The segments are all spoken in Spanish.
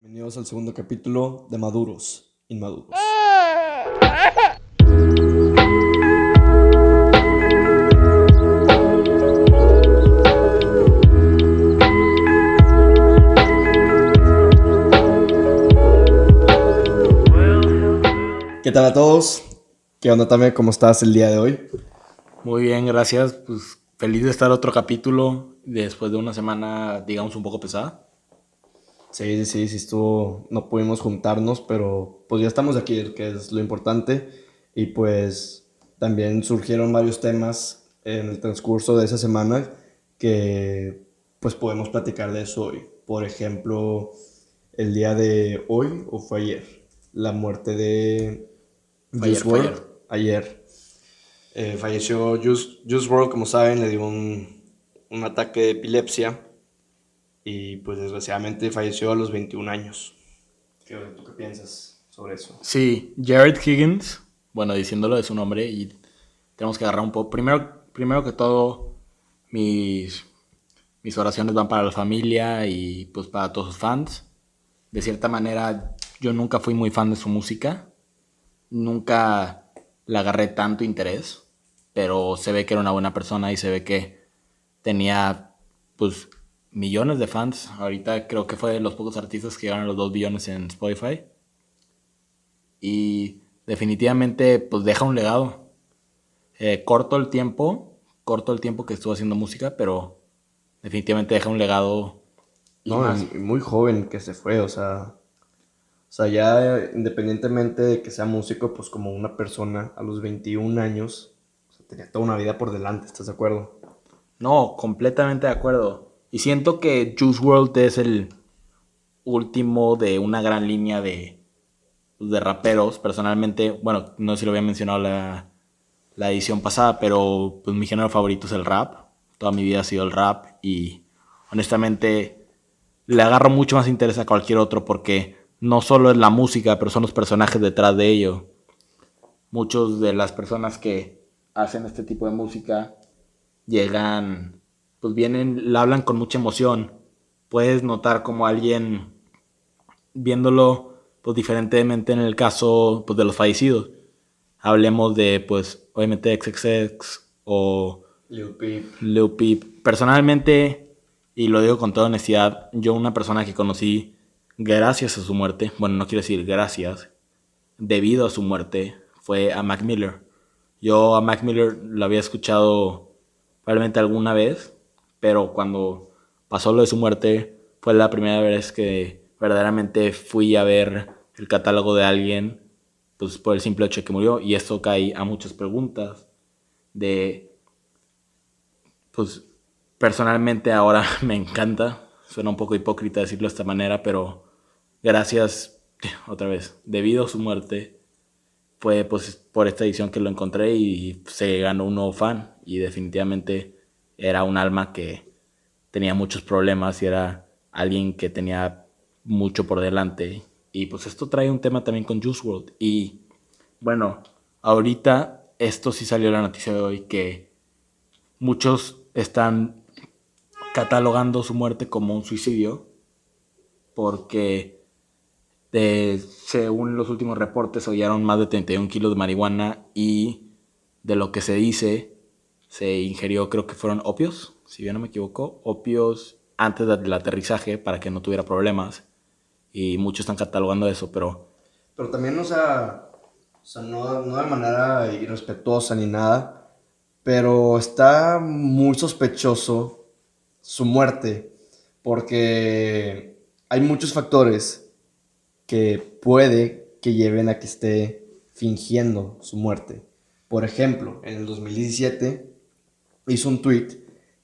Bienvenidos al segundo capítulo de Maduros, Inmaduros. ¿Qué tal a todos? ¿Qué onda, Tame? ¿Cómo estás el día de hoy? Muy bien, gracias. Pues feliz de estar otro capítulo después de una semana, digamos, un poco pesada. Sí, sí, sí, estuvo, no pudimos juntarnos, pero pues ya estamos aquí, que es lo importante. Y pues también surgieron varios temas en el transcurso de esa semana que pues podemos platicar de eso hoy. Por ejemplo, el día de hoy o fue ayer, la muerte de Fue ayer, Juice fue. Ayer. Eh, falleció Juice, Juice WRLD, como saben, le dio un, un ataque de epilepsia y pues desgraciadamente falleció a los 21 años. ¿Qué, ¿Tú qué piensas sobre eso? Sí, Jared Higgins, bueno, diciéndolo de su nombre y tenemos que agarrar un poco. Primero, primero que todo, mis, mis oraciones van para la familia y pues para todos sus fans. De cierta manera, yo nunca fui muy fan de su música. Nunca le agarré tanto interés. Pero se ve que era una buena persona y se ve que tenía pues millones de fans. Ahorita creo que fue de los pocos artistas que llegaron a los 2 billones en Spotify. Y definitivamente pues deja un legado. Eh, corto el tiempo, corto el tiempo que estuvo haciendo música, pero definitivamente deja un legado. No, muy joven que se fue, o sea, o sea, ya eh, independientemente de que sea músico, pues como una persona a los 21 años, o sea, tenía toda una vida por delante, ¿estás de acuerdo? No, completamente de acuerdo. Y siento que Juice World es el último de una gran línea de, de raperos. Personalmente, bueno, no sé si lo había mencionado la, la edición pasada, pero pues mi género favorito es el rap. Toda mi vida ha sido el rap y honestamente le agarro mucho más interés a cualquier otro porque no solo es la música, pero son los personajes detrás de ello. Muchos de las personas que hacen este tipo de música llegan, pues vienen, la hablan con mucha emoción. Puedes notar como alguien viéndolo pues diferentemente en el caso pues, de los fallecidos. Hablemos de pues obviamente XXX o Lil Peep. Lil Peep. Personalmente, y lo digo con toda honestidad, yo una persona que conocí gracias a su muerte, bueno, no quiero decir gracias, debido a su muerte, fue a Mac Miller. Yo a Mac Miller lo había escuchado probablemente alguna vez, pero cuando pasó lo de su muerte, fue la primera vez que verdaderamente fui a ver el catálogo de alguien, pues por el simple hecho de que murió, y esto cae a muchas preguntas de pues personalmente ahora me encanta. Suena un poco hipócrita decirlo de esta manera, pero gracias otra vez. Debido a su muerte, fue pues por esta edición que lo encontré y se ganó un nuevo fan. Y definitivamente era un alma que tenía muchos problemas y era alguien que tenía mucho por delante. Y pues esto trae un tema también con Juice WRLD. Y bueno, ahorita esto sí salió la noticia de hoy que muchos están catalogando su muerte como un suicidio porque según los últimos reportes se hallaron más de 31 kilos de marihuana y de lo que se dice se ingirió creo que fueron opios, si bien no me equivoco, opios antes del aterrizaje para que no tuviera problemas y muchos están catalogando eso, pero Pero también, o sea, no, no de manera irrespetuosa ni nada, pero está muy sospechoso su muerte, porque hay muchos factores que puede que lleven a que esté fingiendo su muerte. Por ejemplo, en el 2017 hizo un tweet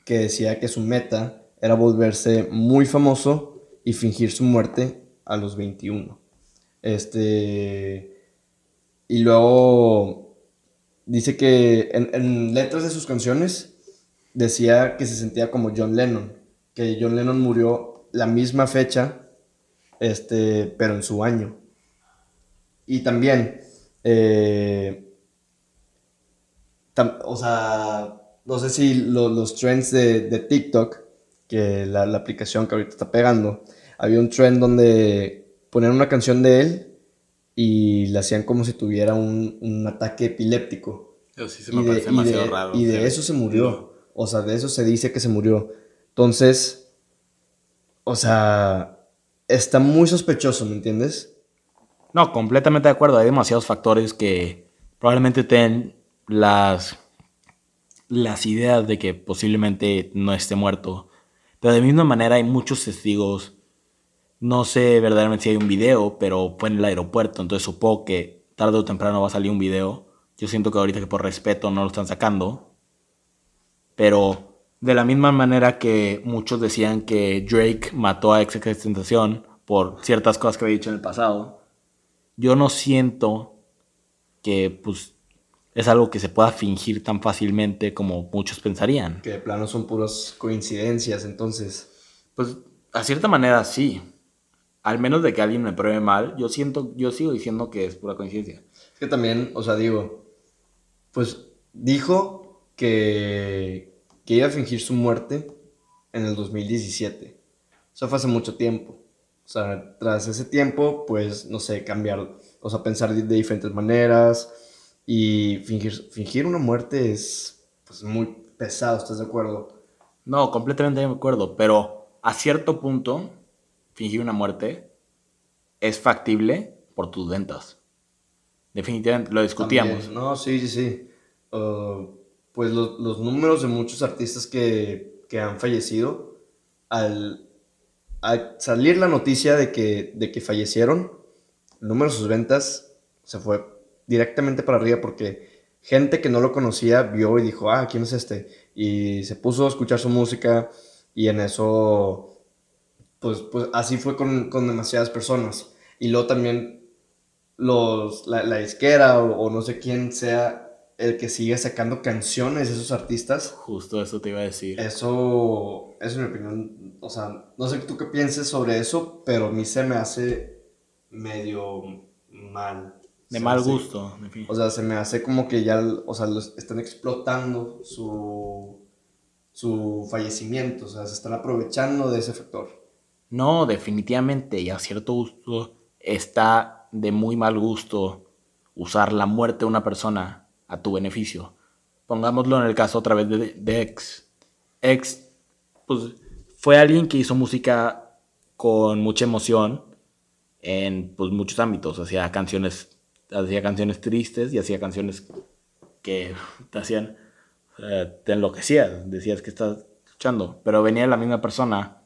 que decía que su meta era volverse muy famoso y fingir su muerte a los 21. Este. Y luego dice que en, letras de sus canciones decía que se sentía como John Lennon. Que John Lennon murió la misma fecha, este, pero en su año. Y también, eh, o sea, no sé si lo- los trends de, de TikTok, que la, la aplicación que ahorita está pegando, había un trend donde ponían una canción de él y la hacían como si tuviera un, un ataque epiléptico. Eso sí se me parece demasiado raro. Y de eso se murió. O sea, de eso se dice que se murió. Entonces, o sea, está muy sospechoso, ¿me entiendes? No, completamente de acuerdo. Hay demasiados factores que probablemente tengan las, las ideas de que posiblemente no esté muerto. Pero de misma manera hay muchos testigos. No sé verdaderamente si hay un video, pero fue en el aeropuerto. Entonces supongo que tarde o temprano va a salir un video. Yo siento que ahorita que por respeto no lo están sacando. Pero de la misma manera que muchos decían que Drake mató a Ex Tentación por ciertas cosas que había dicho en el pasado, yo no siento que pues es algo que se pueda fingir tan fácilmente como muchos pensarían. Que de plano son puras coincidencias, entonces. Pues a cierta manera sí. Al menos de que alguien me pruebe mal, yo siento, yo sigo diciendo que es pura coincidencia. Es que también, o sea, digo, pues dijo que, que iba a fingir su muerte en el 2017. Eso fue hace mucho tiempo. O sea, tras ese tiempo, pues, no sé, cambiar, o sea, pensar de, diferentes maneras y fingir, fingir una muerte es, pues, muy pesado, ¿estás de acuerdo? No, completamente de acuerdo, pero a cierto punto, fingir una muerte es factible por tus ventas. Definitivamente, lo discutíamos. No, sí, sí, sí. Uh, pues los, los, números de muchos artistas que, que han fallecido, al, al salir la noticia de que, de que fallecieron, el número de sus ventas se fue directamente para arriba porque gente que no lo conocía vio y dijo, ah, ¿quién es este? Y se puso a escuchar su música y en eso, pues, pues así fue con, con demasiadas personas. Y luego también los, la, la disquera o, o, no sé quién sea el que sigue sacando canciones de esos artistas. Justo eso te iba a decir. Eso, es mi opinión. O sea, no sé tú qué pienses sobre eso, pero a mí se me hace medio mal. De mal gusto, en fin. O sea, se me hace como que ya, o sea, los están explotando su, su fallecimiento. O sea, se están aprovechando de ese factor. No, definitivamente, y a cierto gusto está de muy mal gusto usar la muerte de una persona a tu beneficio. Pongámoslo en el caso otra vez de, de X. X, pues, fue alguien que hizo música con mucha emoción en pues, muchos ámbitos. Hacía canciones, hacía canciones tristes y hacía canciones que te hacían, te enloquecías, decías que estás escuchando. Pero venía la misma persona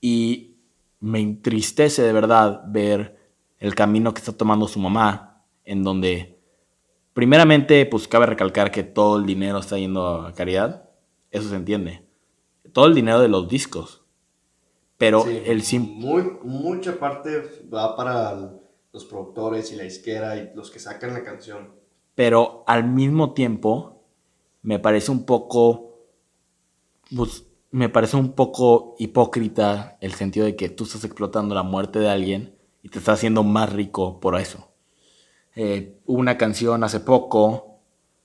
y me entristece de verdad ver el camino que está tomando su mamá, en donde Primeramente, pues cabe recalcar que todo el dinero está yendo a caridad. Eso se entiende. Todo el dinero de los discos. Pero el sim muy Mucha parte va para los productores y la izquierda y los que sacan la canción. Pero al mismo tiempo, me parece un poco. Pues, me parece un poco hipócrita el sentido de que tú estás explotando la muerte de alguien y te estás haciendo más rico por eso. Eh, una canción hace poco,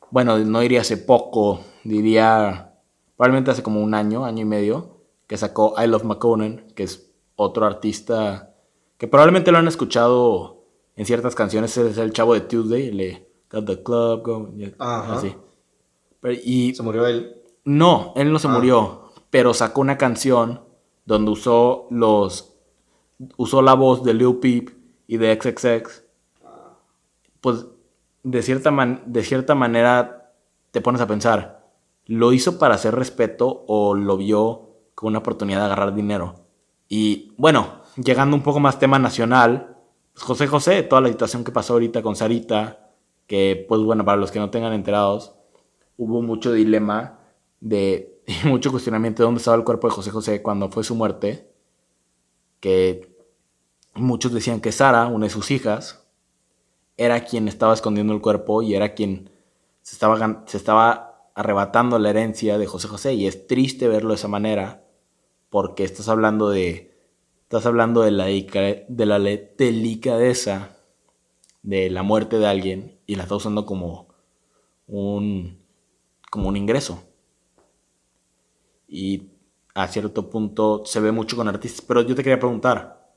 bueno, no diría hace poco, diría probablemente hace como un año, año y medio, que sacó I Love McConan, que es otro artista que probablemente lo han escuchado en ciertas canciones, es el chavo de Tuesday, le Got the Club Going, así. y, ¿Se murió él? No, él no se ah. murió, pero sacó una canción donde usó los usó la voz de Lil Peep y de XXX pues de cierta, de cierta manera te pones a pensar, ¿lo hizo para hacer respeto o lo vio como una oportunidad de agarrar dinero? Y bueno, llegando un poco más tema nacional, José José, toda la situación que pasó ahorita con Sarita, que pues bueno, para los que no tengan enterados, hubo mucho dilema de mucho cuestionamiento de dónde estaba el cuerpo de José José cuando fue su muerte, que muchos decían que Sara, una de sus hijas, era quien estaba escondiendo el cuerpo y era quien se estaba, se estaba arrebatando la herencia de José José. Y es triste verlo de esa manera porque estás hablando de, estás hablando de la, de la delicadeza de la muerte de alguien y la estás usando como un, como un ingreso. Y a cierto punto se ve mucho con artistas. Pero yo te quería preguntar,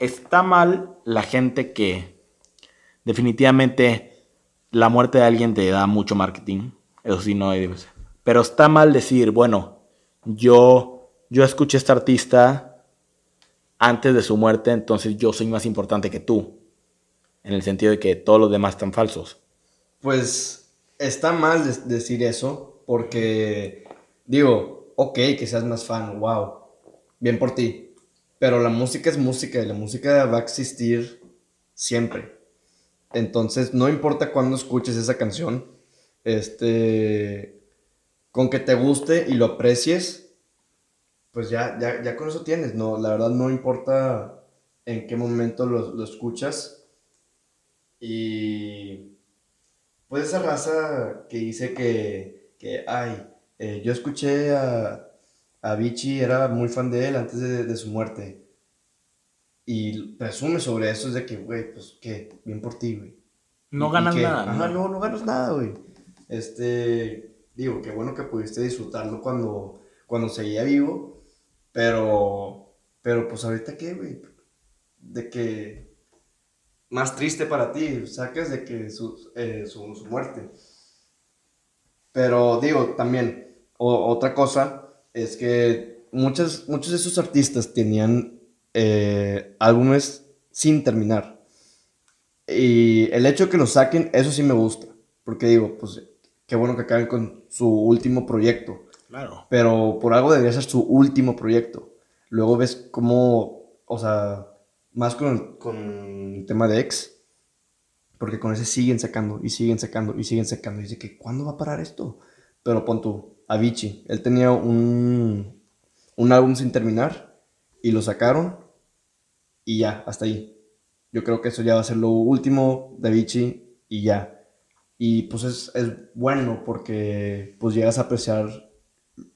está mal la gente que definitivamente la muerte de alguien te da mucho marketing. Eso sí, no hay... Pero está mal decir, bueno, yo, yo escuché a este artista antes de su muerte, entonces yo soy más importante que tú. En el sentido de que todos los demás están falsos. Pues está mal decir eso, porque digo, ok, que seas más fan, wow, bien por ti. Pero la música es música y la música va a existir siempre. Entonces, no importa cuándo escuches esa canción, este, con que te guste y lo aprecies, pues ya, ya, ya con eso tienes, no, la verdad no importa en qué momento lo, lo escuchas. Y pues esa raza que dice que, que ay, eh, yo escuché a, a Vichy, era muy fan de él antes de, de su muerte. Y presume sobre eso, es de que, güey, pues, ¿qué? Bien por ti, güey. No ganas nada. Ajá, no, no ganas nada, güey. Este, digo, qué bueno que pudiste disfrutarlo cuando, cuando seguía vivo, pero, pero pues ahorita qué, güey, de que más triste para ti, saques de que su, eh, su, su muerte. Pero digo, también, otra cosa es que muchos, muchos de esos artistas tenían eh, álbumes sin terminar. Y el hecho de que lo saquen, eso sí me gusta. Porque digo, pues qué bueno que acaben con su último proyecto. Claro. Pero por algo debería ser su último proyecto. Luego ves cómo, o sea, más con con el tema de X, porque con ese siguen sacando y siguen sacando y siguen sacando. Y dice que, ¿cuándo va a parar esto? Pero pon tú, Avicii, él tenía un, un álbum sin terminar y lo sacaron y ya, hasta ahí. Yo creo que eso ya va a ser lo último de Avicii y ya. Y pues es, es bueno porque pues llegas a apreciar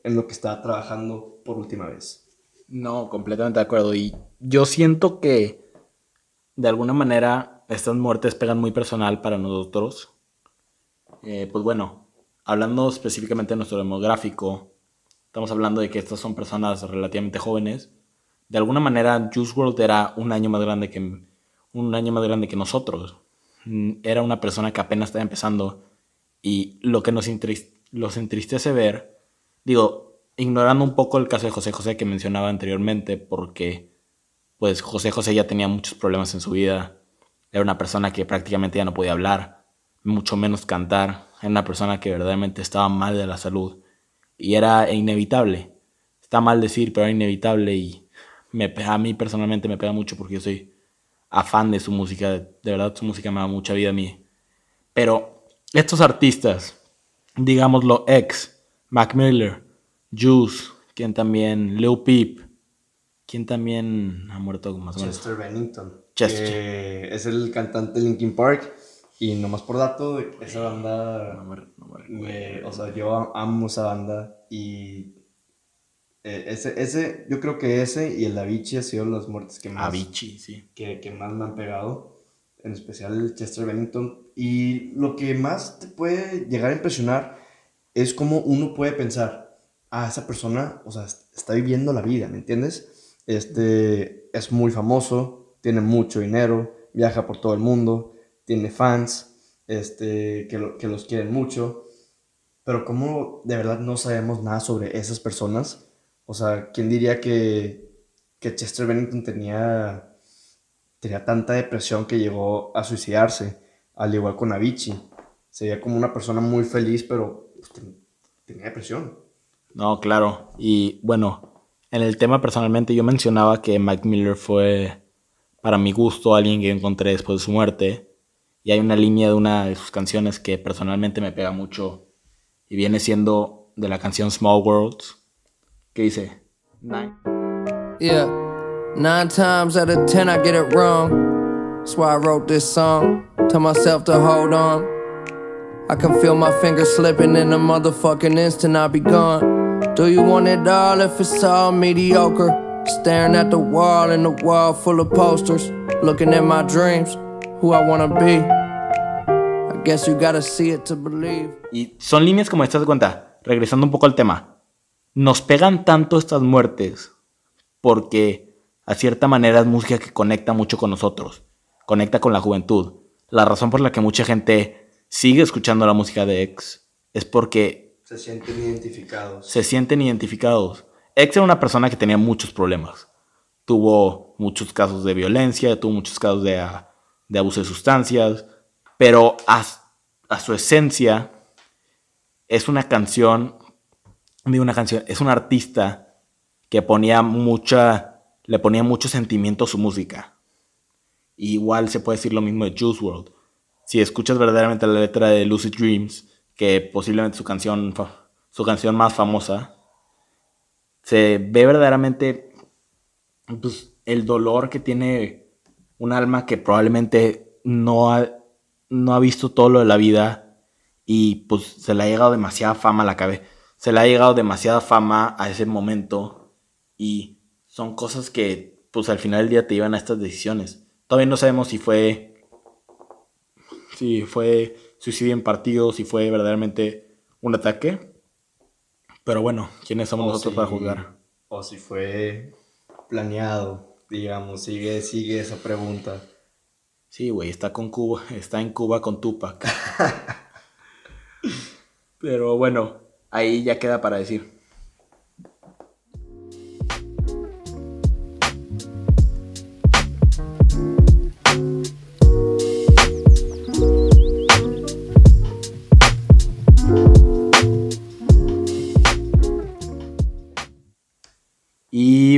en lo que está trabajando por última vez. No, completamente de acuerdo. Y yo siento que de alguna manera estas muertes pegan muy personal para nosotros. Eh, pues bueno, hablando específicamente de nuestro demográfico, estamos hablando de que estas son personas relativamente jóvenes. De alguna manera, Juice WRLD era un año más grande que un año más grande que nosotros. Mm, Era una persona que apenas estaba empezando y lo que nos entrist- los entristece ver, digo, ignorando un poco el caso de José José que mencionaba anteriormente, porque pues José José ya tenía muchos problemas en su vida. Era una persona que prácticamente ya no podía hablar, mucho menos cantar. Era una persona que verdaderamente estaba mal de la salud. Y era inevitable. Está mal decir, pero era inevitable y me, a mí personalmente me pega mucho porque yo soy afán de su música. De, de verdad, su música me da mucha vida a mí. Pero estos artistas, digámoslo, ex, Mac Miller, Juice, quien también, Lil Peep, quien también ha muerto más o menos. Chester Bennington. Chester. Que es el cantante de Linkin Park. Y nomás por dato, esa banda. No me- no me me- recuerdo. o sea, yo amo esa banda. Y. eh, ese, ese, yo creo que ese y el Avicii han sido las muertes que más, Avicii, sí. que, que más me han pegado. En especial el Chester Bennington. Y lo que más te puede llegar a impresionar es cómo uno puede pensar, ah, esa persona, o sea, está viviendo la vida, ¿me entiendes? Este, es muy famoso, tiene mucho dinero, viaja por todo el mundo, tiene fans, este, que, que los quieren mucho, pero cómo de verdad no sabemos nada sobre esas personas. O sea, ¿quién diría que, que Chester Bennington tenía, tenía tanta depresión que llegó a suicidarse, al igual con Avicii? Se veía como una persona muy feliz, pero tenía depresión. No, claro. Y bueno, en el tema personalmente yo mencionaba que Mac Miller fue, para mi gusto, alguien que encontré después de su muerte. Y hay una línea de una de sus canciones que personalmente me pega mucho. Y viene siendo de la canción Small Worlds. Que dice... "Nine- Yeah. Nine times out of ten, I get it wrong. That's why I wrote this song. Tell myself to hold on. I can feel my fingers slipping in a motherfucking instant, I'll be gone. Do you want it all if it's all mediocre? Staring at the wall in the wall full of posters. Looking at my dreams, who I wanna be. I guess you gotta see it to believe. Y son líneas como estas de cuenta, regresando un poco al tema. Nos pegan tanto estas muertes porque a cierta manera es música que conecta mucho con nosotros, conecta con la juventud. La razón por la que mucha gente sigue escuchando la música de X es porque Se sienten identificados. se sienten identificados. X era una persona que tenía muchos problemas. Tuvo muchos casos de violencia, tuvo muchos casos de, ah, de abuso de sustancias, pero a, a su esencia es una canción, digo una canción, es un artista que ponía mucha, le ponía mucho sentimiento a su música. Igual se puede decir lo mismo de Juice WRLD. Si escuchas verdaderamente la letra de Lucid Dreams, que posiblemente su canción, su canción más famosa, se ve verdaderamente pues, el dolor que tiene un alma que probablemente no ha, no ha visto todo lo de la vida y pues se le ha llegado demasiada fama a la cabeza. Se le ha llegado demasiada fama a ese momento y son cosas que pues al final del día te llevan a estas decisiones. Todavía no sabemos si fue si fue suicidio en partido, si fue verdaderamente un ataque. Pero bueno, ¿quiénes somos O nosotros si- para juzgar? O si fue planeado, digamos, sigue, sigue esa pregunta. Sí, güey, está con Cuba, está en Cuba con Tupac. Pero bueno, ahí ya queda para decir.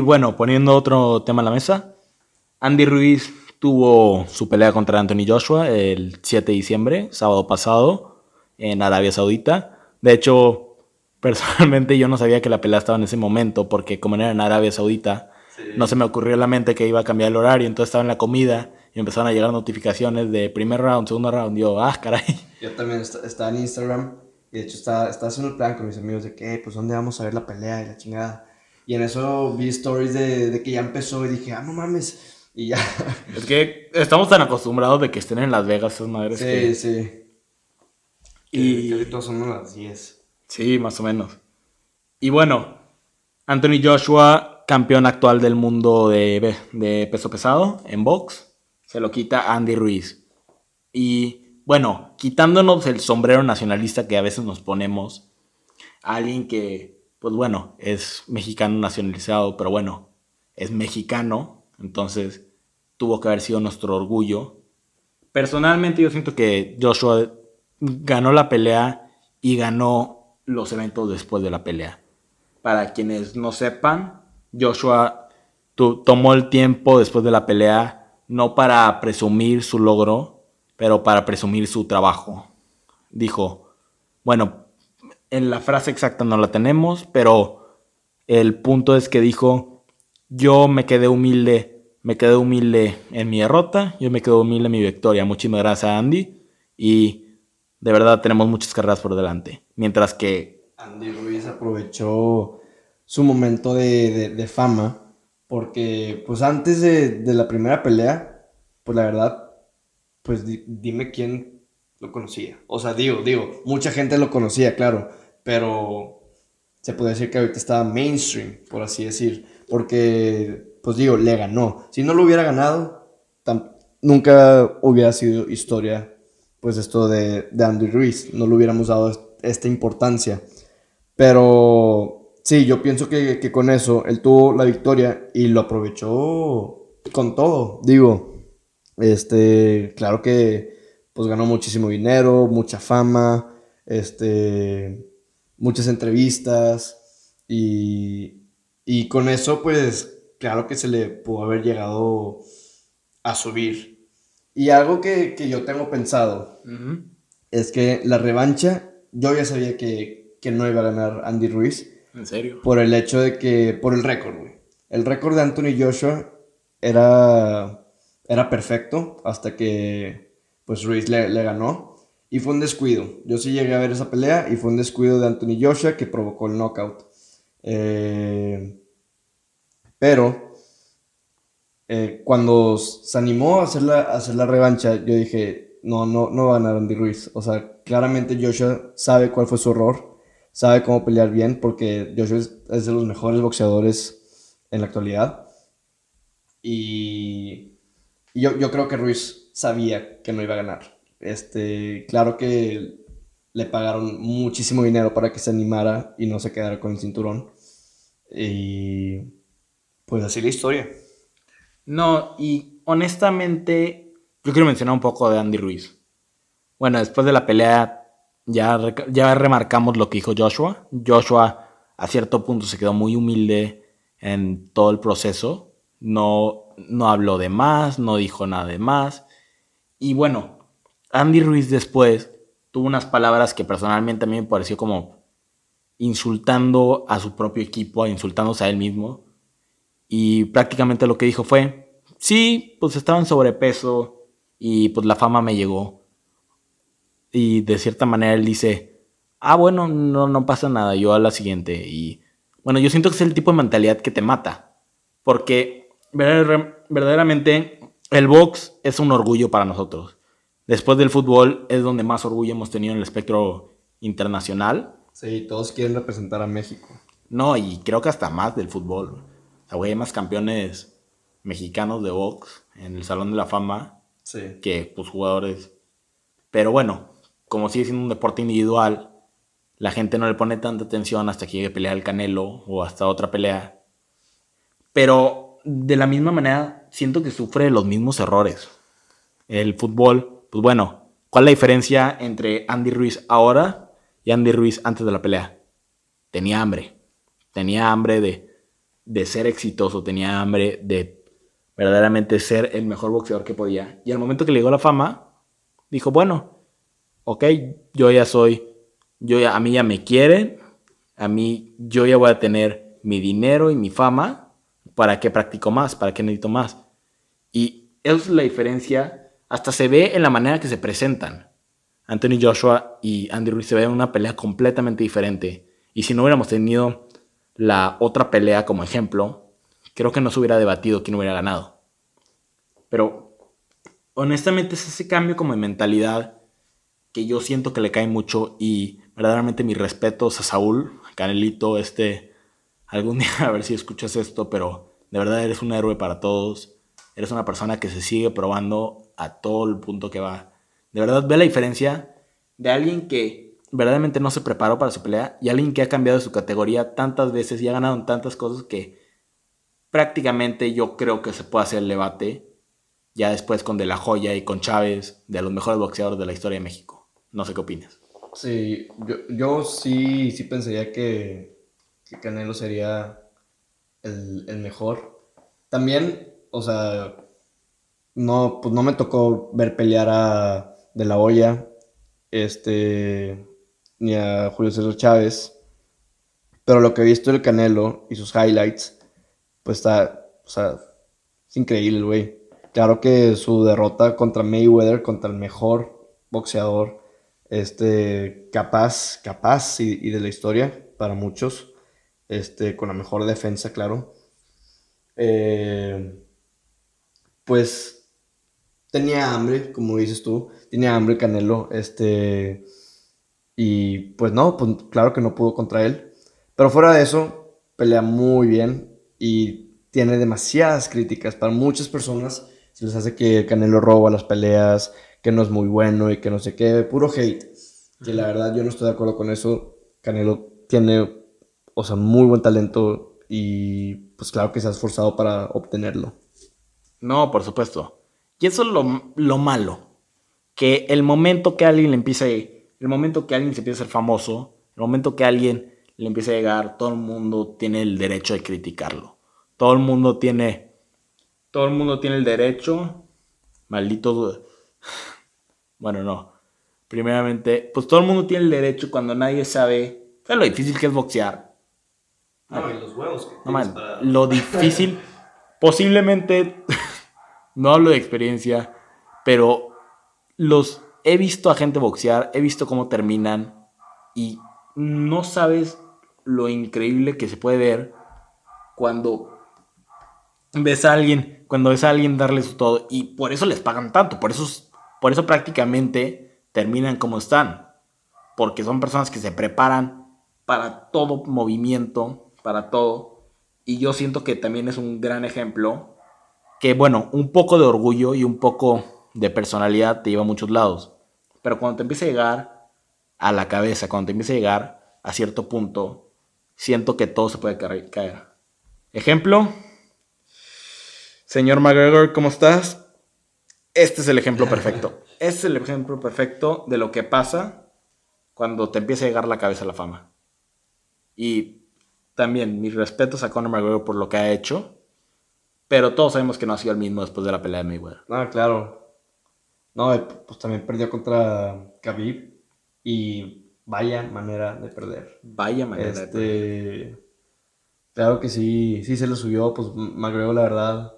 Bueno, poniendo otro tema en la mesa, Andy Ruiz tuvo su pelea contra Anthony Joshua el 7 de diciembre, sábado pasado, en Arabia Saudita. De hecho, personalmente yo no sabía que la pelea estaba en ese momento, porque como era en Arabia Saudita, no se me ocurrió en la mente que iba a cambiar el horario, entonces estaba en la comida y empezaron a llegar notificaciones de primer round, segundo round. Yo, ah, caray. Yo también est- estaba en Instagram y de hecho estaba, estaba haciendo el plan con mis amigos de que, "Eh, pues, ¿dónde vamos a ver la pelea y la chingada? Y en eso vi stories de, de que ya empezó y dije, ah, no mames. Y ya. Es que estamos tan acostumbrados de que estén en Las Vegas esas madres. sí, que- sí. Y- que ahorita son las 10. Sí, más o menos. Y bueno, Anthony Joshua, campeón actual del mundo de, de peso pesado en box, se lo quita Andy Ruiz. Y bueno, quitándonos el sombrero nacionalista que a veces nos ponemos, a alguien que, pues bueno, es mexicano nacionalizado, pero bueno, es mexicano, entonces tuvo que haber sido nuestro orgullo. Personalmente yo siento que Joshua ganó la pelea y ganó los eventos después de la pelea. Para quienes no sepan, Joshua tomó el tiempo después de la pelea no para presumir su logro, pero para presumir su trabajo. Dijo, bueno, en la frase exacta no la tenemos, pero el punto es que dijo, yo me quedé humilde, me quedé humilde en mi derrota, yo me quedé humilde en mi victoria. Muchísimas gracias Andy y de verdad tenemos muchas carreras por delante. Mientras que Andy Ruiz aprovechó su momento de, de- fama porque pues antes de, la primera pelea, pues la verdad, pues di- dime quién lo conocía. O sea, digo, digo, mucha gente lo conocía, claro, pero se puede decir que ahorita estaba mainstream, por así decir, porque, pues digo, le ganó. Si no lo hubiera ganado, nunca hubiera sido historia, pues esto de, de Andy Ruiz, no le hubiéramos dado est- esta importancia. Pero sí, yo pienso que, que con eso él tuvo la victoria y lo aprovechó con todo. Digo, este, claro que pues ganó muchísimo dinero, mucha fama, este, muchas entrevistas y, y con eso pues claro que se le pudo haber llegado a subir. Y algo que, que yo tengo pensado es que la revancha, yo ya sabía que, que no iba a ganar Andy Ruiz en serio. por el hecho de que, por el récord, güey. El récord de Anthony Joshua era, era perfecto hasta que, pues, Ruiz le, le ganó. Y fue un descuido. Yo sí llegué a ver esa pelea y fue un descuido de Anthony Joshua que provocó el knockout. Eh, pero eh, cuando se animó a hacer, la, a hacer la revancha, yo dije, no, no, no va a ganar Andy Ruiz. O sea, claramente Joshua sabe cuál fue su error, sabe cómo pelear bien, porque Joshua es, de los mejores boxeadores en la actualidad. Y yo, yo creo que Ruiz sabía que no iba a ganar. Este, claro que le pagaron muchísimo dinero para que se animara y no se quedara con el cinturón. Y pues así la historia. No, y honestamente, yo quiero mencionar un poco de Andy Ruiz. Bueno, después de la pelea, ya, ya remarcamos lo que dijo Joshua. Joshua a cierto punto se quedó muy humilde en todo el proceso. No, no habló de más, no dijo nada de más. Y bueno, Andy Ruiz después tuvo unas palabras que personalmente a mí me pareció como insultando a su propio equipo, insultándose a él mismo. Y prácticamente lo que dijo fue, sí, pues estaba en sobrepeso y pues la fama me llegó. Y de cierta manera él dice, ah, bueno, no, no pasa nada, yo a la siguiente. Y bueno, yo siento que es el tipo de mentalidad que te mata. Porque verdaderamente el box es un orgullo para nosotros después del fútbol es donde más orgullo hemos tenido en el espectro internacional. Sí, todos quieren representar a México. No, y creo que hasta más del fútbol. O sea, güey, hay más campeones mexicanos de box en el Salón de la Fama sí. que pues jugadores. Pero bueno, como sigue siendo un deporte individual, la gente no le pone tanta atención hasta que llegue a pelear el Canelo o hasta otra pelea. Pero de la misma manera, siento que sufre los mismos errores. El fútbol pues bueno, ¿cuál es la diferencia entre Andy Ruiz ahora y Andy Ruiz antes de la pelea? Tenía hambre. Tenía hambre de, de ser exitoso, tenía hambre de verdaderamente ser el mejor boxeador que podía. Y al momento que le llegó la fama, dijo, bueno, ok, yo ya soy, yo ya, a mí ya me quieren, a mí yo ya voy a tener mi dinero y mi fama, ¿para qué practico más? ¿Para qué necesito más? Y esa es la diferencia hasta se ve en la manera que se presentan. Anthony Joshua y Andy Ruiz se ven en una pelea completamente diferente. Y si no hubiéramos tenido la otra pelea como ejemplo, creo que no se hubiera debatido quién hubiera ganado. Pero honestamente es ese cambio como de mentalidad que yo siento que le cae mucho y verdaderamente mis respetos a Saúl, Canelito, este, algún día a ver si escuchas esto, pero de verdad eres un héroe para todos. Eres una persona que se sigue probando a todo el punto que va. De verdad, ve la diferencia de alguien que verdaderamente no se preparó para su pelea y alguien que ha cambiado su categoría tantas veces y ha ganado en tantas cosas que prácticamente yo creo que se puede hacer el debate ya después con De La Joya y con Chávez de los mejores boxeadores de la historia de México. No sé qué opinas. Sí, yo, yo sí, sí pensaría que, que Canelo sería el, el mejor. También, o sea, no, pues no me tocó ver pelear a De La Hoya, este, ni a Julio César Chávez. Pero lo que he visto del Canelo y sus highlights, pues está, o sea, es increíble, güey. Claro que su derrota contra Mayweather, contra el mejor boxeador, este, capaz, capaz y, y de la historia para muchos, este, con la mejor defensa, claro. Eh, pues tenía hambre, como dices tú, tenía hambre Canelo, este, y pues no, pues claro que no pudo contra él, pero fuera de eso, pelea muy bien y tiene demasiadas críticas para muchas personas, se les hace que Canelo roba las peleas, que no es muy bueno y que no sé qué, puro hate, y la verdad yo no estoy de acuerdo con eso, Canelo tiene, o sea, muy buen talento y pues claro que se ha esforzado para obtenerlo. No, por supuesto. Y eso es lo, malo. Que el momento que alguien le empiece, el momento que alguien se empieza a ser famoso, el momento que alguien le empiece a llegar, todo el mundo tiene el derecho de criticarlo. Todo el mundo tiene, todo el mundo tiene el derecho, maldito, bueno, no. Primeramente, pues todo el mundo tiene el derecho cuando nadie sabe, ¿sabes lo difícil que es boxear? No, y los huevos que no, Lo difícil, posiblemente no hablo de experiencia, pero los he visto a gente boxear, he visto cómo terminan y no sabes lo increíble que se puede ver cuando ves a alguien, cuando ves a alguien darle su todo y por eso les pagan tanto, por eso, por eso prácticamente terminan como están, porque son personas que se preparan para todo movimiento, para todo. Y yo siento que también es un gran ejemplo que bueno, un poco de orgullo y un poco de personalidad te lleva a muchos lados. Pero cuando te empieza a llegar a la cabeza, cuando te empieza a llegar a cierto punto, siento que todo se puede caer. Ejemplo, señor McGregor, ¿cómo estás? Este es el ejemplo perfecto. Este es el ejemplo perfecto de lo que pasa cuando te empieza a llegar la cabeza a la fama. Y también mis respetos a Conor McGregor por lo que ha hecho, pero todos sabemos que no ha sido el mismo después de la pelea de Mayweather. Ah, claro. No, eh, pues también perdió contra Khabib y vaya manera de perder. Vaya manera de Este, perder. Claro que sí, sí se lo subió, pues McGregor la verdad.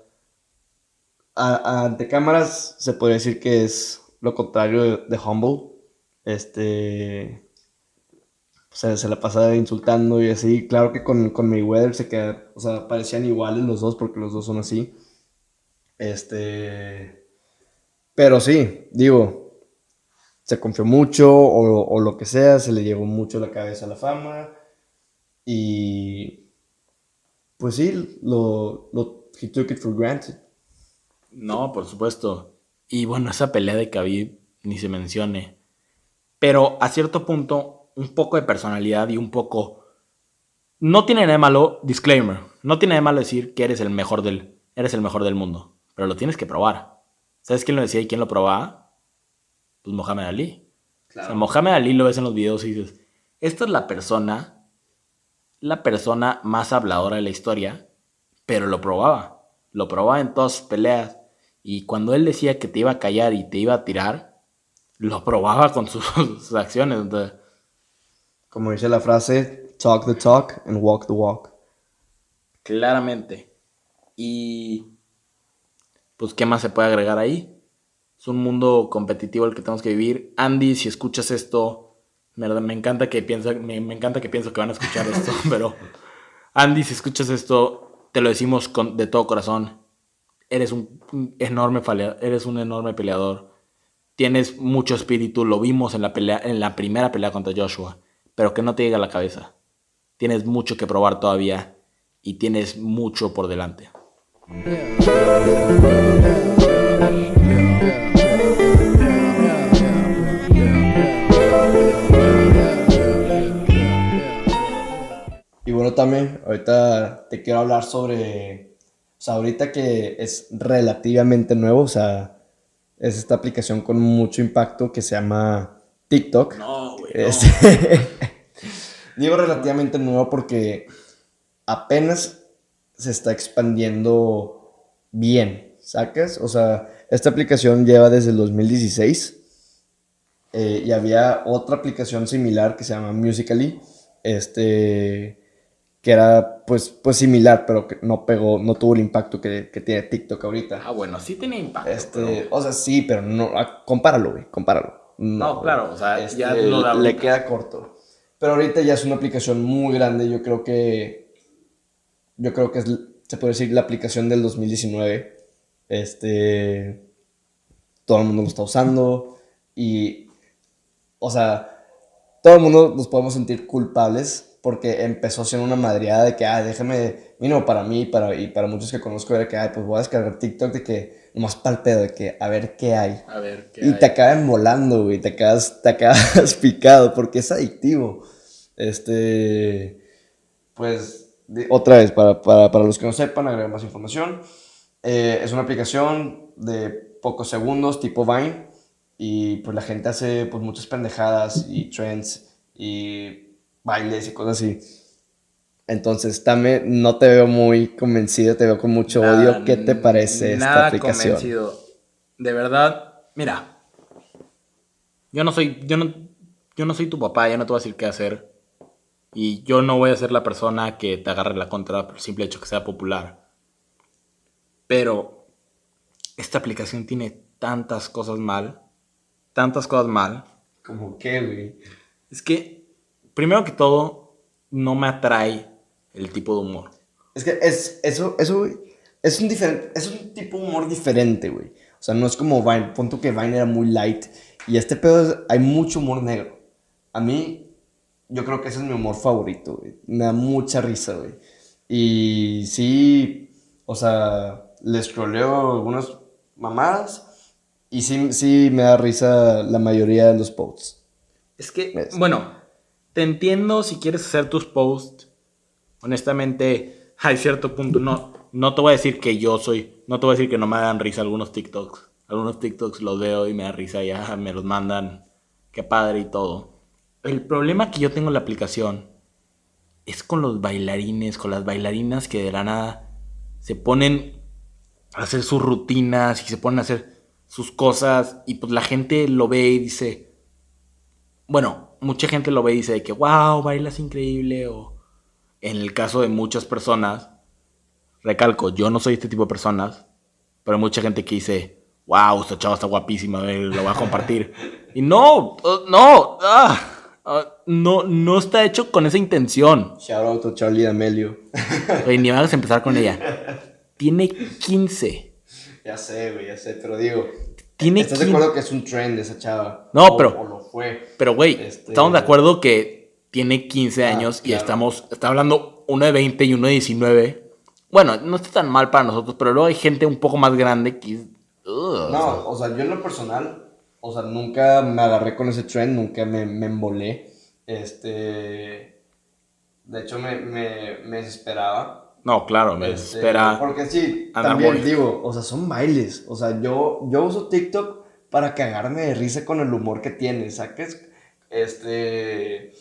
a- a- ante cámaras se podría decir que es lo contrario de, de Humble. Este. O sea, se la pasa insultando y así. Claro que con, con Mayweather se queda. O sea, parecían iguales los dos porque los dos son así. Este. Pero sí, digo. Se confió mucho o, o lo que sea, se le llevó mucho la cabeza a la fama. Y. Pues sí, lo, lo. He took it for granted. No, por supuesto. Y bueno, esa pelea de Khabib ni se mencione. Pero a cierto punto, un poco de personalidad y un poco... No tiene nada de malo, disclaimer, no tiene nada de malo decir que eres el mejor del, eres el mejor del mundo. Pero lo tienes que probar. ¿Sabes quién lo decía y quién lo probaba? Pues Mohamed Ali. O sea, Mohamed Ali lo ves en los videos y dices, esta es la persona, la persona más habladora de la historia, pero lo probaba. Lo probaba en todas sus peleas. Y cuando él decía que te iba a callar y te iba a tirar, lo probaba con sus, sus acciones. Entonces, Como dice la frase, talk the talk and walk the walk. claramente. Y pues, ¿qué más se puede agregar ahí? Es un mundo competitivo el que tenemos que vivir. Andy, si escuchas esto, me, encanta que piensa, me, encanta que pienso que van a escuchar esto, pero Andy, si escuchas esto, te lo decimos con, de todo corazón. Eres un enorme eres un enorme peleador. Tienes mucho espíritu, lo vimos en la pelea, en la primera pelea contra Joshua, pero que no te llega a la cabeza. Tienes mucho que probar todavía y tienes mucho por delante. Y bueno, también, ahorita te quiero hablar sobre, o sea, ahorita que es relativamente nuevo, o sea, es esta aplicación con mucho impacto que se llama TikTok. No, güey. Este, digo relativamente nuevo porque apenas se está expandiendo bien, ¿sacas? O sea, esta aplicación lleva desde el 2016 eh, y había otra aplicación similar que se llama Musical.ly, este, que era pues, pues similar, pero que no pegó, no tuvo el impacto que, que tiene TikTok ahorita. Ah, bueno, sí tiene impacto. Este, pero- o sea, sí, pero no, ah, compáralo, güey, compáralo. No, claro, o sea, Este, ya lo de ahorita. le queda corto. Pero ahorita ya es una aplicación muy grande, yo creo que, yo creo que es, se puede decir, la aplicación del 2019. Este, todo el mundo lo está usando y, o sea, todo el mundo nos podemos sentir culpables porque empezó siendo una madreada de que, ah, déjame, mínimo para mí para, y para muchos que conozco, era que, ay, pues voy a descargar TikTok de que, nomás pa'l pedo, de que, a ver qué hay. A ver, ¿qué Y hay? te acaban volando, güey. Te acabas, te acabas picado porque es adictivo. Este. Pues, de- otra vez, para, para, para los que no sepan, agregar más información. Eh, es una aplicación de pocos segundos, tipo Vine. Y pues la gente hace pues muchas pendejadas y trends y bailes y cosas así. Entonces, Tame, no te veo muy convencido, te veo con mucho Nada, odio. ¿Qué te parece esta nada aplicación? convencido. De verdad, mira. Yo no soy, yo no, yo no soy tu papá, yo no te voy a decir qué hacer. Y yo no voy a ser la persona que te agarre la contra por el simple hecho que sea popular. Pero esta aplicación tiene tantas cosas mal, tantas cosas mal. ¿Cómo qué, güey? Es que, primero que todo, no me atrae el tipo de humor. Es que es, eso, eso, güey, es un, diferente, es un tipo de humor diferente, güey. O sea, no es como Vine. Punto que Vine era muy light. Y este pedo, es- hay mucho humor negro. A mí, yo creo que ese es mi humor favorito, güey. Me da mucha risa, güey. Y sí, o sea, les scrolleo algunas mamadas y sí, sí me da risa la mayoría de los posts. Es que, Es- bueno, te entiendo si quieres hacer tus posts. Honestamente, hay cierto punto. No, no te voy a decir que yo soy. No te voy a decir que no me dan risa algunos TikToks. Algunos TikToks los veo y me da risa ya me los mandan. Qué padre y todo. El problema que yo tengo en la aplicación es con los bailarines, con las bailarinas que de la nada se ponen a hacer sus rutinas y se ponen a hacer sus cosas y pues la gente lo ve y dice, bueno, mucha gente lo ve y dice de que, wow, bailas increíble. O en el caso de muchas personas, recalco, yo no soy este tipo de personas, pero hay mucha gente que dice, wow, esta chava está guapísima, a lo voy a compartir. y no, uh, no, ah, ah, no, no está hecho con esa intención. Shout out a Charlie D'Amelio. Güey, ni me hagas empezar con ella. Tiene 15. ya sé, güey, ya sé, pero digo. Tiene ¿Estás de 15. acuerdo que es un trend esa chava? No, O- pero- O lo fue. Pero, güey, Este- estamos de acuerdo que tiene 15 años y claro. estamos, está hablando uno de 20 y uno de 19. Bueno, no está tan mal para nosotros, pero luego hay gente un poco más grande que... No, o sea, yo en lo personal, o sea, nunca me agarré con ese trend, nunca me, me embolé. Este. De hecho, me, me, me desesperaba. No, claro, me Este. Porque sí, también digo, o sea, son bailes. O sea, yo, yo uso TikTok para cagarme de risa con el humor que tiene, ¿saques? Este.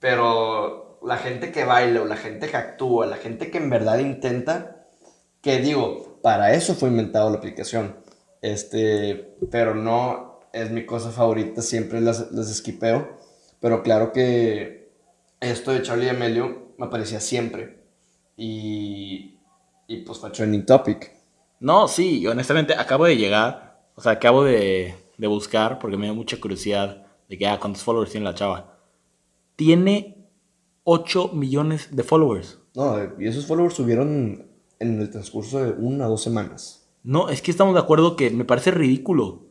Pero la gente que baila o la gente que actúa, la gente que en verdad intenta, que digo, para eso fue inventado la aplicación. Este, pero no es mi cosa favorita, siempre las, las esquipeo. Pero claro que esto de Charlie Amelio me aparecía siempre. Y, y pues fue trending topic. No, sí, honestamente acabo de llegar, o sea, acabo de, de buscar porque me dio mucha curiosidad de que, ah, ¿cuántos followers tiene la chava? Tiene 8 millones de followers. No, y esos followers subieron en el transcurso de una o dos semanas. No, es que estamos de acuerdo que me parece ridículo.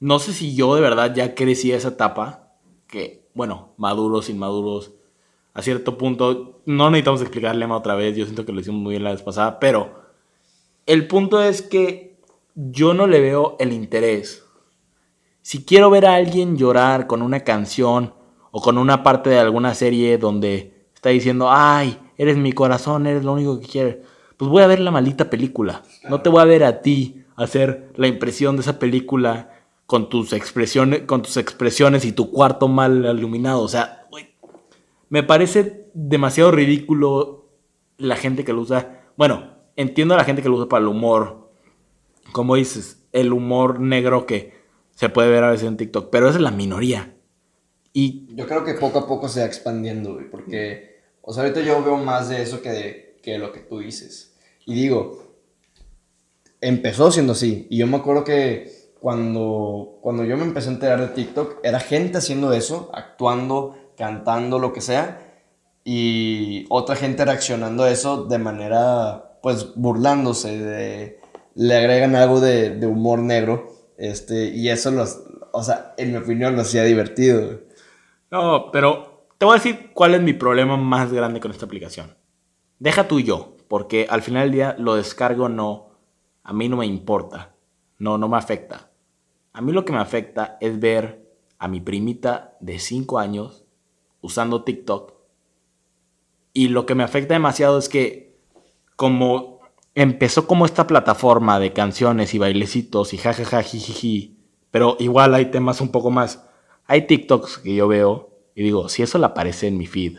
No sé si yo de verdad ya crecí a esa etapa, que, bueno, maduros, inmaduros, a cierto punto, no necesitamos explicarle más otra vez, yo siento que lo hicimos muy bien la vez pasada, pero el punto es que yo no le veo el interés. Si quiero ver a alguien llorar con una canción o con una parte de alguna serie donde está diciendo, ay, eres mi corazón, eres lo único que quiero, pues voy a ver la maldita película. No te voy a ver a ti hacer la impresión de esa película con tus expresiones, con tus expresiones y tu cuarto mal iluminado. O sea, me parece demasiado ridículo la gente que lo usa. Bueno, entiendo a la gente que lo usa para el humor. Como dices, el humor negro que se puede ver a veces en TikTok, pero esa es la minoría. Y Yo creo que poco a poco se va expandiendo, güey, porque, o sea, ahorita yo veo más de eso que de que lo que tú dices. Y digo, empezó siendo así. Y yo me acuerdo que cuando, cuando yo me empecé a enterar de TikTok, era gente haciendo eso, actuando, cantando, lo que sea, y otra gente reaccionando a eso de manera, pues, burlándose, de, le agregan algo de, de humor negro, este, y eso los, o sea, en mi opinión lo hacía divertido. No, pero te voy a decir cuál es mi problema más grande con esta aplicación. Deja tú yo, porque al final del día lo descargo no, a mí no me importa, no, no me afecta. A mí lo que me afecta es ver a mi primita de 5 años usando TikTok. Y lo que me afecta demasiado es que como empezó como esta plataforma de canciones y bailecitos y jajaja jijiji, pero igual hay temas un poco más. Hay TikToks que yo veo y digo, si eso le aparece en mi feed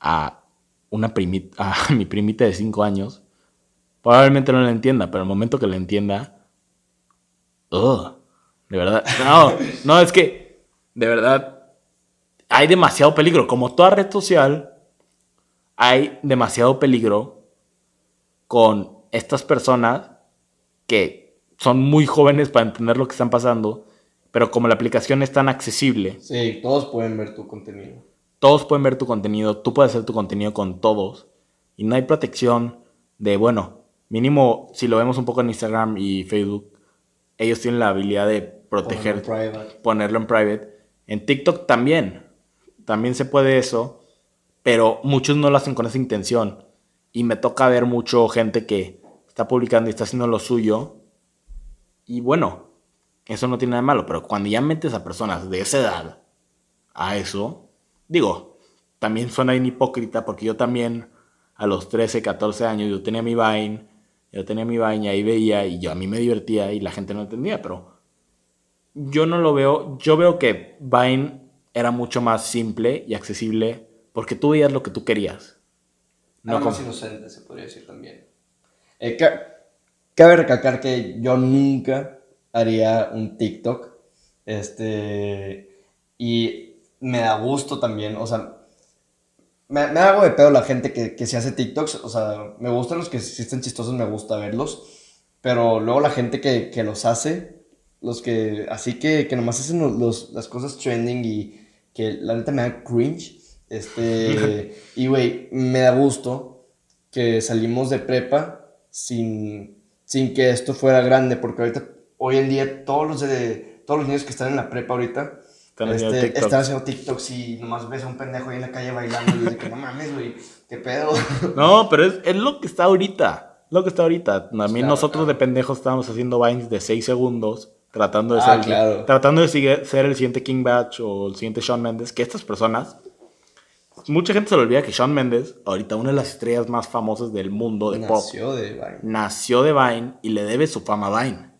a una a mi primita de 5 años, probablemente no la entienda, pero el momento que la entienda, ugh, de verdad, no, no, es que, de verdad, hay demasiado peligro. Como toda red social, hay demasiado peligro con estas personas que son muy jóvenes para entender lo que están pasando, pero como la aplicación es tan accesible, Sí, todos pueden ver tu contenido. todos pueden ver tu contenido, tú puedes hacer tu contenido con todos y no hay protección de, bueno, mínimo si lo vemos un poco en Instagram y Facebook, ellos tienen la habilidad de proteger, Ponerlo en private. ponerlo en private. En TikTok también, también se puede eso, pero muchos no lo hacen con esa intención. Y me toca ver mucho gente que está publicando y está haciendo lo suyo. Y bueno, eso no tiene nada de malo, pero cuando ya metes a personas de esa edad a eso, digo, también suena bien hipócrita porque yo también a los 13, 14 años yo tenía mi Vine, yo tenía mi Vine y ahí veía y yo a mí me divertía y la gente no entendía, pero yo no lo veo, yo veo que Vine era mucho más simple y accesible porque tú veías lo que tú querías. No más inocente, se podría decir también. Eh, cabe recalcar que yo nunca haría un TikTok. Este. Y me da gusto también. O sea, me, me hago de pedo la gente que, que se hace TikToks. O sea, me gustan los que existen chistosos, me gusta verlos. Pero luego la gente que, que los hace, los que. Así que, que nomás hacen los, las cosas trending y que la neta me da cringe. Este. y güey, me da gusto que salimos de prepa sin, sin que esto fuera grande, porque ahorita hoy en día todos los, de, todos los niños que están en la prepa ahorita están, haciendo, este, TikTok. están haciendo TikToks y nomás ves a un pendejo ahí en la calle bailando y dices que no mames, güey, qué pedo. No, pero es, es, lo que está ahorita. Lo que está ahorita. También nosotros de pendejos estábamos haciendo vines de 6 segundos tratando de, ah, ser, tratando de ser el siguiente King Batch o el siguiente Shawn Mendes. Que estas personas mucha gente se le olvida que Shawn Mendes, ahorita una de las estrellas más famosas del mundo de pop, nació de Vine. Nació de Vine y le debe su fama a Vine.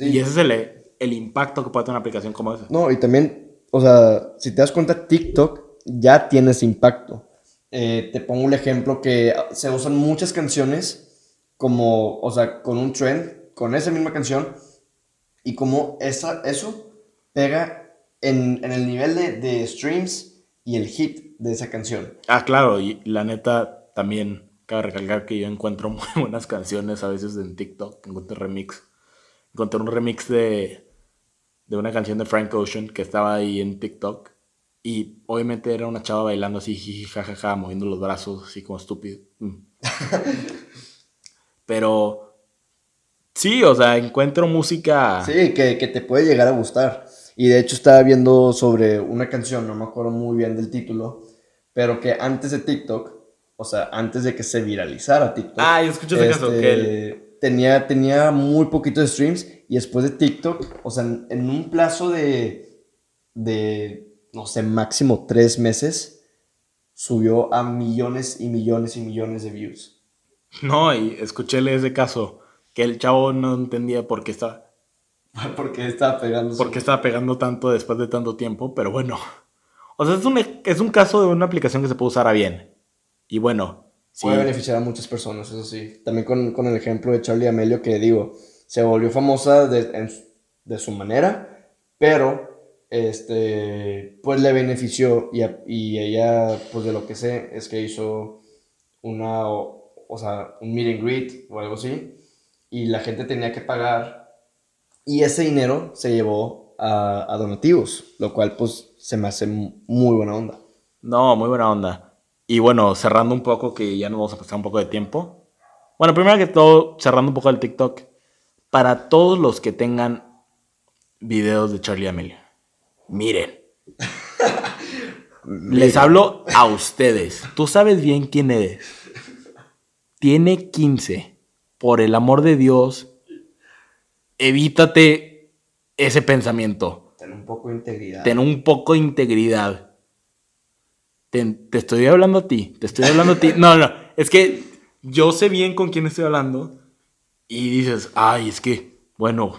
Y ese es el, el, impacto que puede tener una aplicación como esa. No, y también, o sea, si te das cuenta, TikTok ya tiene ese impacto. Eh, te pongo un ejemplo que se usan muchas canciones como, o sea, con un trend, con esa misma canción, y como esa, eso pega en, en el nivel de, de, streams y el hit de esa canción. Ah, claro, y la neta también cabe recalcar que yo encuentro muy buenas canciones a veces en TikTok, encuentro remix encontré un remix de, de una canción de Frank Ocean que estaba ahí en TikTok. Y obviamente era una chava bailando así, jiji, jajaja, moviendo los brazos así como estúpido. Mm. Pero sí, o sea, encuentro música. Sí, que, que, te puede llegar a gustar. Y de hecho estaba viendo sobre una canción, no me acuerdo muy bien del título, pero que antes de TikTok, o sea, antes de que se viralizara TikTok. Ah, yo escuché ese caso, que este, tenía, tenía muy poquitos streams y después de TikTok, o sea, en, un plazo de, de, no sé, máximo tres meses, subió a millones y millones y millones de views. No, y escuchéle ese caso, que el chavo no entendía por qué estaba... ¿Por qué estaba pegando? Por qué estaba pegando tanto después de tanto tiempo, pero bueno. O sea, es un, es un caso de una aplicación que se puede usar a bien. Y bueno, Puede beneficiar a muchas personas, eso sí. También con, con el ejemplo de Charlie Amelio, que digo, se volvió famosa de, de su manera, pero este, pues le benefició y, y, ella, pues de lo que sé, es que hizo una, o, o, sea, un meet and greet o algo así, y la gente tenía que pagar, y ese dinero se llevó a, a donativos, lo cual pues se me hace muy buena onda. No, muy buena onda. Y bueno, cerrando un poco, que ya nos vamos a pasar un poco de tiempo. Bueno, primero que todo, cerrando un poco el TikTok. Para todos los que tengan videos de Charlie Amelia, miren. Les hablo a ustedes. Tú sabes bien quién eres. Tiene 15. Por el amor de Dios, evítate ese pensamiento. Ten un poco de integridad. Ten un poco de integridad te, estoy hablando a ti, te estoy hablando a ti. No, no, es que yo sé bien con quién estoy hablando y dices, ay, es que, bueno,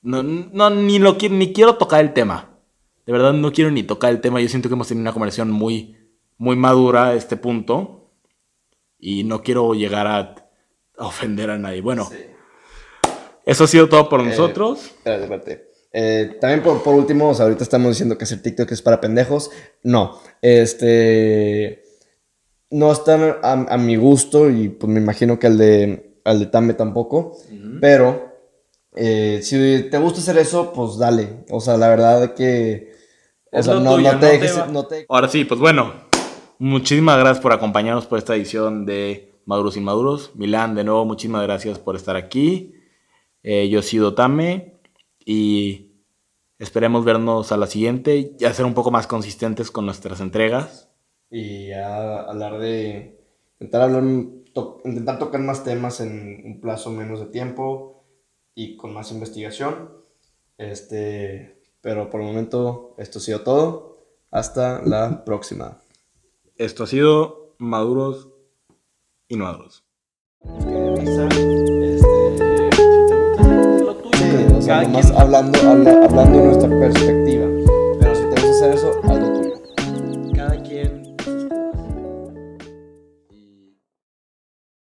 no, no ni, lo, ni quiero tocar el tema. De verdad no quiero ni tocar el tema. Yo siento que hemos tenido una conversación muy, muy madura a este punto y no quiero llegar a, ofender a nadie. Bueno, eso ha sido todo por eh, nosotros. Espérate, espérate. Eh, también por, por último, ahorita estamos diciendo que hacer TikTok es para pendejos. No, este... No están a, mi gusto y pues me imagino que al de, al de Tame tampoco. Pero eh, si te gusta hacer eso, pues dale. O sea, la verdad que... O sea, no, no, te Ahora sí, pues bueno. Muchísimas gracias por acompañarnos por esta edición de Maduros Inmaduros. Milán, de nuevo, muchísimas gracias por estar aquí. Eh, yo he sido Tame. Y esperemos vernos a la siguiente, ya ser un poco más consistentes con nuestras entregas. Y ya hablar de. Intentar hablar to- intentar tocar más temas en un plazo menos de tiempo y con más investigación. Este, pero por el momento esto ha sido todo. Hasta la próxima. Esto ha sido Maduros y sea, hablando, hablando de nuestra perspectiva. Pero si te vas a hacer eso,